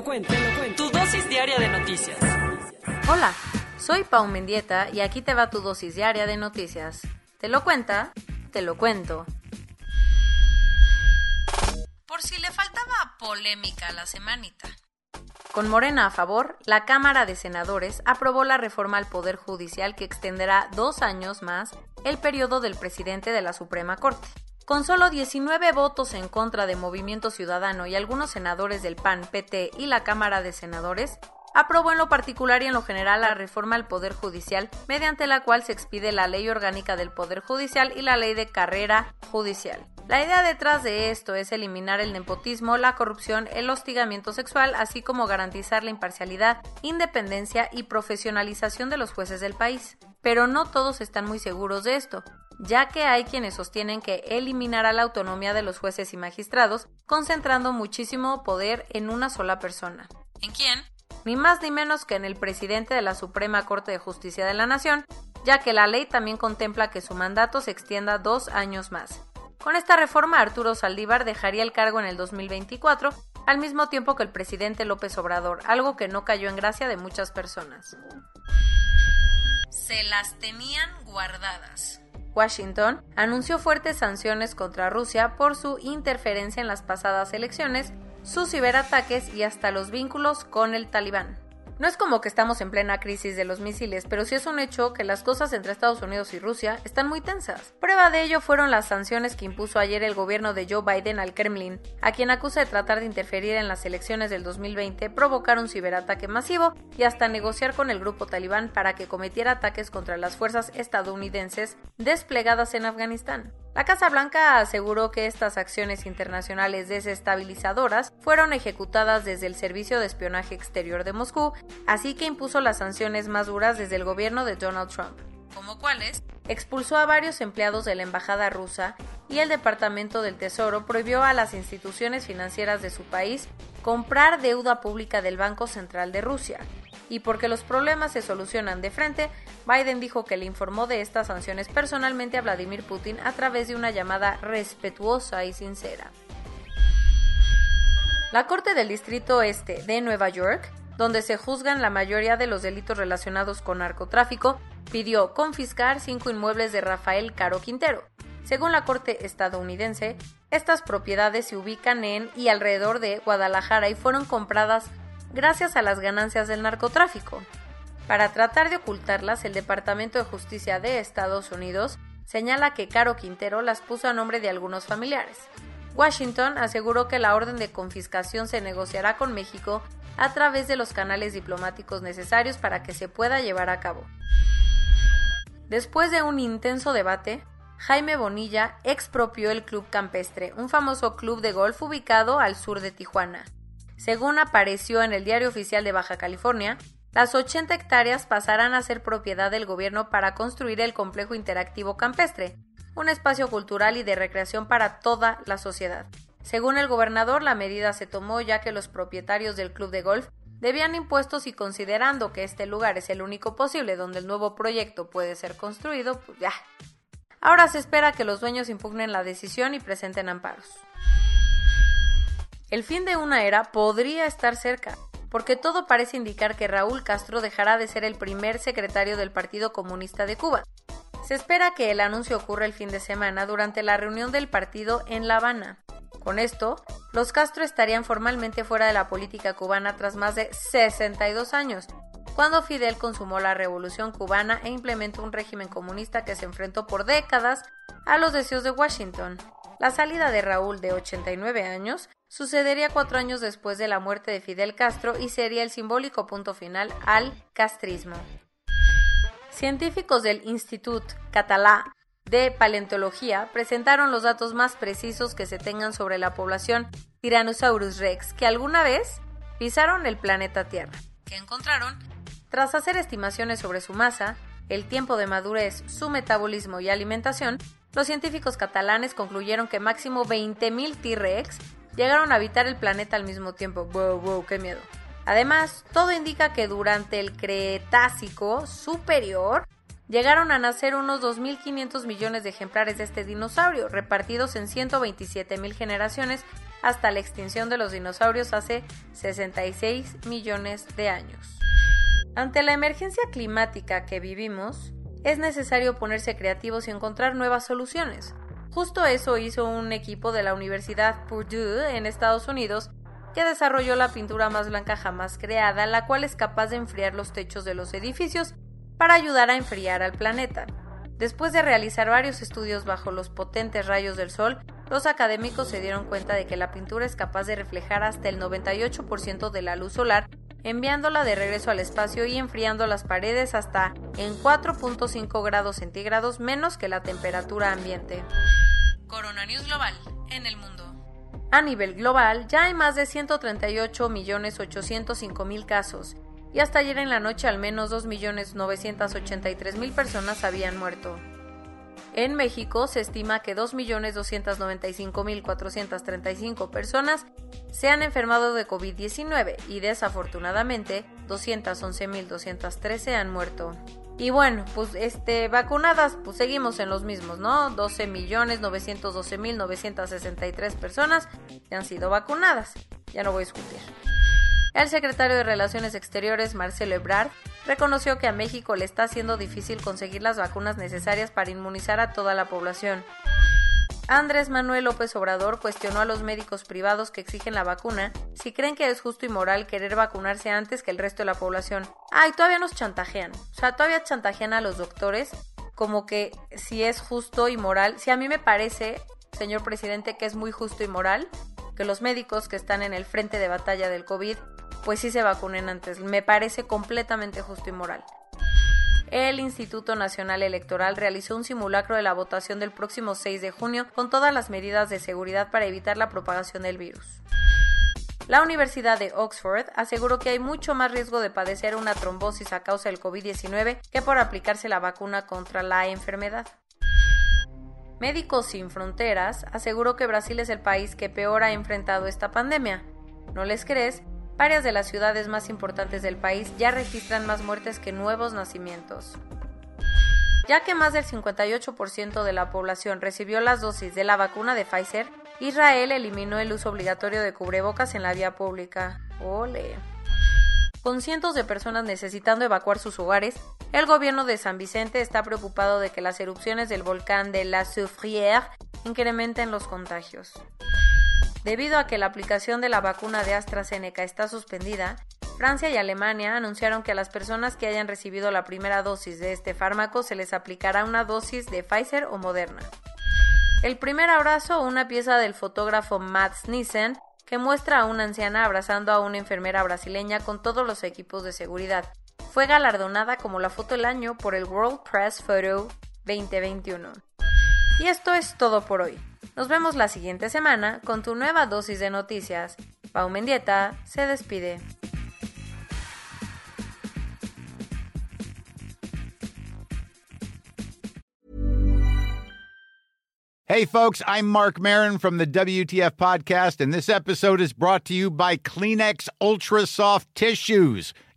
lo cuento, te lo cuento. Tu dosis diaria de noticias. Hola, soy Pau Mendieta y aquí te va tu dosis diaria de noticias. ¿Te lo cuenta? Te lo cuento. Por si le faltaba polémica a la semanita. Con Morena a favor, la Cámara de Senadores aprobó la reforma al Poder Judicial que extenderá dos años más el periodo del presidente de la Suprema Corte. Con solo 19 votos en contra de Movimiento Ciudadano y algunos senadores del PAN, PT y la Cámara de Senadores, aprobó en lo particular y en lo general la reforma al Poder Judicial, mediante la cual se expide la Ley Orgánica del Poder Judicial y la Ley de Carrera Judicial. La idea detrás de esto es eliminar el nepotismo, la corrupción, el hostigamiento sexual, así como garantizar la imparcialidad, independencia y profesionalización de los jueces del país. Pero no todos están muy seguros de esto, ya que hay quienes sostienen que eliminará la autonomía de los jueces y magistrados, concentrando muchísimo poder en una sola persona. ¿En quién? Ni más ni menos que en el presidente de la Suprema Corte de Justicia de la Nación, ya que la ley también contempla que su mandato se extienda dos años más. Con esta reforma, Arturo Saldívar dejaría el cargo en el 2024, al mismo tiempo que el presidente López Obrador, algo que no cayó en gracia de muchas personas. Se las tenían guardadas. Washington anunció fuertes sanciones contra Rusia por su interferencia en las pasadas elecciones, sus ciberataques y hasta los vínculos con el talibán. No es como que estamos en plena crisis de los misiles, pero sí es un hecho que las cosas entre Estados Unidos y Rusia están muy tensas. Prueba de ello fueron las sanciones que impuso ayer el gobierno de Joe Biden al Kremlin, a quien acusa de tratar de interferir en las elecciones del 2020, provocar un ciberataque masivo y hasta negociar con el grupo talibán para que cometiera ataques contra las fuerzas estadounidenses desplegadas en Afganistán. La Casa Blanca aseguró que estas acciones internacionales desestabilizadoras fueron ejecutadas desde el Servicio de Espionaje Exterior de Moscú, así que impuso las sanciones más duras desde el gobierno de Donald Trump. ¿Como cuáles? Expulsó a varios empleados de la embajada rusa y el Departamento del Tesoro prohibió a las instituciones financieras de su país comprar deuda pública del Banco Central de Rusia. Y porque los problemas se solucionan de frente, Biden dijo que le informó de estas sanciones personalmente a Vladimir Putin a través de una llamada respetuosa y sincera. La Corte del Distrito Este de Nueva York, donde se juzgan la mayoría de los delitos relacionados con narcotráfico, pidió confiscar cinco inmuebles de Rafael Caro Quintero. Según la Corte estadounidense, estas propiedades se ubican en y alrededor de Guadalajara y fueron compradas gracias a las ganancias del narcotráfico. Para tratar de ocultarlas, el Departamento de Justicia de Estados Unidos señala que Caro Quintero las puso a nombre de algunos familiares. Washington aseguró que la orden de confiscación se negociará con México a través de los canales diplomáticos necesarios para que se pueda llevar a cabo. Después de un intenso debate, Jaime Bonilla expropió el Club Campestre, un famoso club de golf ubicado al sur de Tijuana. Según apareció en el Diario Oficial de Baja California, las 80 hectáreas pasarán a ser propiedad del gobierno para construir el complejo interactivo campestre, un espacio cultural y de recreación para toda la sociedad. Según el gobernador, la medida se tomó ya que los propietarios del club de golf debían impuestos y considerando que este lugar es el único posible donde el nuevo proyecto puede ser construido, pues ya. Ahora se espera que los dueños impugnen la decisión y presenten amparos. El fin de una era podría estar cerca, porque todo parece indicar que Raúl Castro dejará de ser el primer secretario del Partido Comunista de Cuba. Se espera que el anuncio ocurra el fin de semana durante la reunión del partido en La Habana. Con esto, los Castro estarían formalmente fuera de la política cubana tras más de 62 años, cuando Fidel consumó la revolución cubana e implementó un régimen comunista que se enfrentó por décadas a los deseos de Washington. La salida de Raúl, de 89 años, sucedería cuatro años después de la muerte de Fidel Castro y sería el simbólico punto final al castrismo. Científicos del Institut Català de Paleontología presentaron los datos más precisos que se tengan sobre la población Tyrannosaurus rex que alguna vez pisaron el planeta Tierra, que encontraron tras hacer estimaciones sobre su masa, el tiempo de madurez, su metabolismo y alimentación, los científicos catalanes concluyeron que máximo 20.000 T-Rex llegaron a habitar el planeta al mismo tiempo. ¡Wow, wow, qué miedo! Además, todo indica que durante el Cretácico superior llegaron a nacer unos 2.500 millones de ejemplares de este dinosaurio, repartidos en 127.000 generaciones hasta la extinción de los dinosaurios hace 66 millones de años. Ante la emergencia climática que vivimos, es necesario ponerse creativos y encontrar nuevas soluciones. Justo eso hizo un equipo de la Universidad Purdue en Estados Unidos que desarrolló la pintura más blanca jamás creada, la cual es capaz de enfriar los techos de los edificios para ayudar a enfriar al planeta. Después de realizar varios estudios bajo los potentes rayos del sol, los académicos se dieron cuenta de que la pintura es capaz de reflejar hasta el 98% de la luz solar, enviándola de regreso al espacio y enfriando las paredes hasta en 4.5 grados centígrados menos que la temperatura ambiente. Corona News Global en el mundo. A nivel global, ya hay más de 138.805.000 casos y hasta ayer en la noche al menos 2.983.000 personas habían muerto. En México se estima que 2.295.435 personas se han enfermado de COVID-19 y desafortunadamente 211.213 han muerto. Y bueno, pues este vacunadas, pues seguimos en los mismos, ¿no? 12.912.963 personas que han sido vacunadas. Ya no voy a discutir. El secretario de Relaciones Exteriores, Marcelo Ebrard, reconoció que a México le está haciendo difícil conseguir las vacunas necesarias para inmunizar a toda la población. Andrés Manuel López Obrador cuestionó a los médicos privados que exigen la vacuna si creen que es justo y moral querer vacunarse antes que el resto de la población. Ay, todavía nos chantajean. O sea, todavía chantajean a los doctores como que si es justo y moral. Si a mí me parece, señor presidente, que es muy justo y moral que los médicos que están en el frente de batalla del COVID pues sí se vacunen antes. Me parece completamente justo y moral. El Instituto Nacional Electoral realizó un simulacro de la votación del próximo 6 de junio con todas las medidas de seguridad para evitar la propagación del virus. La Universidad de Oxford aseguró que hay mucho más riesgo de padecer una trombosis a causa del COVID-19 que por aplicarse la vacuna contra la enfermedad. Médicos Sin Fronteras aseguró que Brasil es el país que peor ha enfrentado esta pandemia. ¿No les crees? Varias de las ciudades más importantes del país ya registran más muertes que nuevos nacimientos. Ya que más del 58% de la población recibió las dosis de la vacuna de Pfizer, Israel eliminó el uso obligatorio de cubrebocas en la vía pública. ¡Ole! Con cientos de personas necesitando evacuar sus hogares, el gobierno de San Vicente está preocupado de que las erupciones del volcán de la Soufrière incrementen los contagios. Debido a que la aplicación de la vacuna de AstraZeneca está suspendida, Francia y Alemania anunciaron que a las personas que hayan recibido la primera dosis de este fármaco se les aplicará una dosis de Pfizer o Moderna. El primer abrazo, una pieza del fotógrafo Matt Nissen, que muestra a una anciana abrazando a una enfermera brasileña con todos los equipos de seguridad. Fue galardonada como la foto del año por el World Press Photo 2021. Y esto es todo por hoy. Nos vemos la siguiente semana con tu nueva dosis de noticias. Pau Mendieta se despide. Hey, folks, I'm Mark Marin from the WTF Podcast, and this episode is brought to you by Kleenex Ultra Soft Tissues